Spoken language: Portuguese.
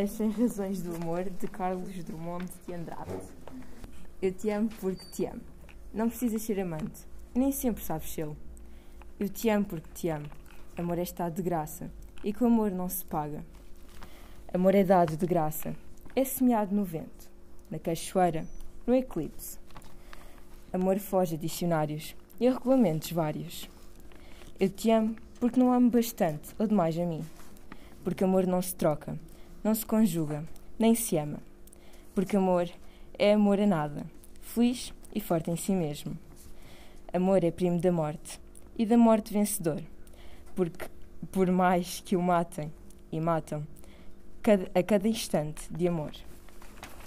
As 100 Razões do Amor, de Carlos Drummond de Andrade. Eu te amo porque te amo. Não precisas ser amante, nem sempre sabes ser. Eu te amo porque te amo. Amor é estado de graça, e com amor não se paga. Amor é dado de graça, é semeado no vento, na cachoeira, no eclipse. Amor foge a dicionários e a regulamentos vários. Eu te amo porque não amo bastante ou demais a mim. Porque amor não se troca, não se conjuga, nem se ama. Porque amor é amor a nada, feliz e forte em si mesmo. Amor é primo da morte e da morte vencedor. Porque, por mais que o matem e matam, a cada instante de amor.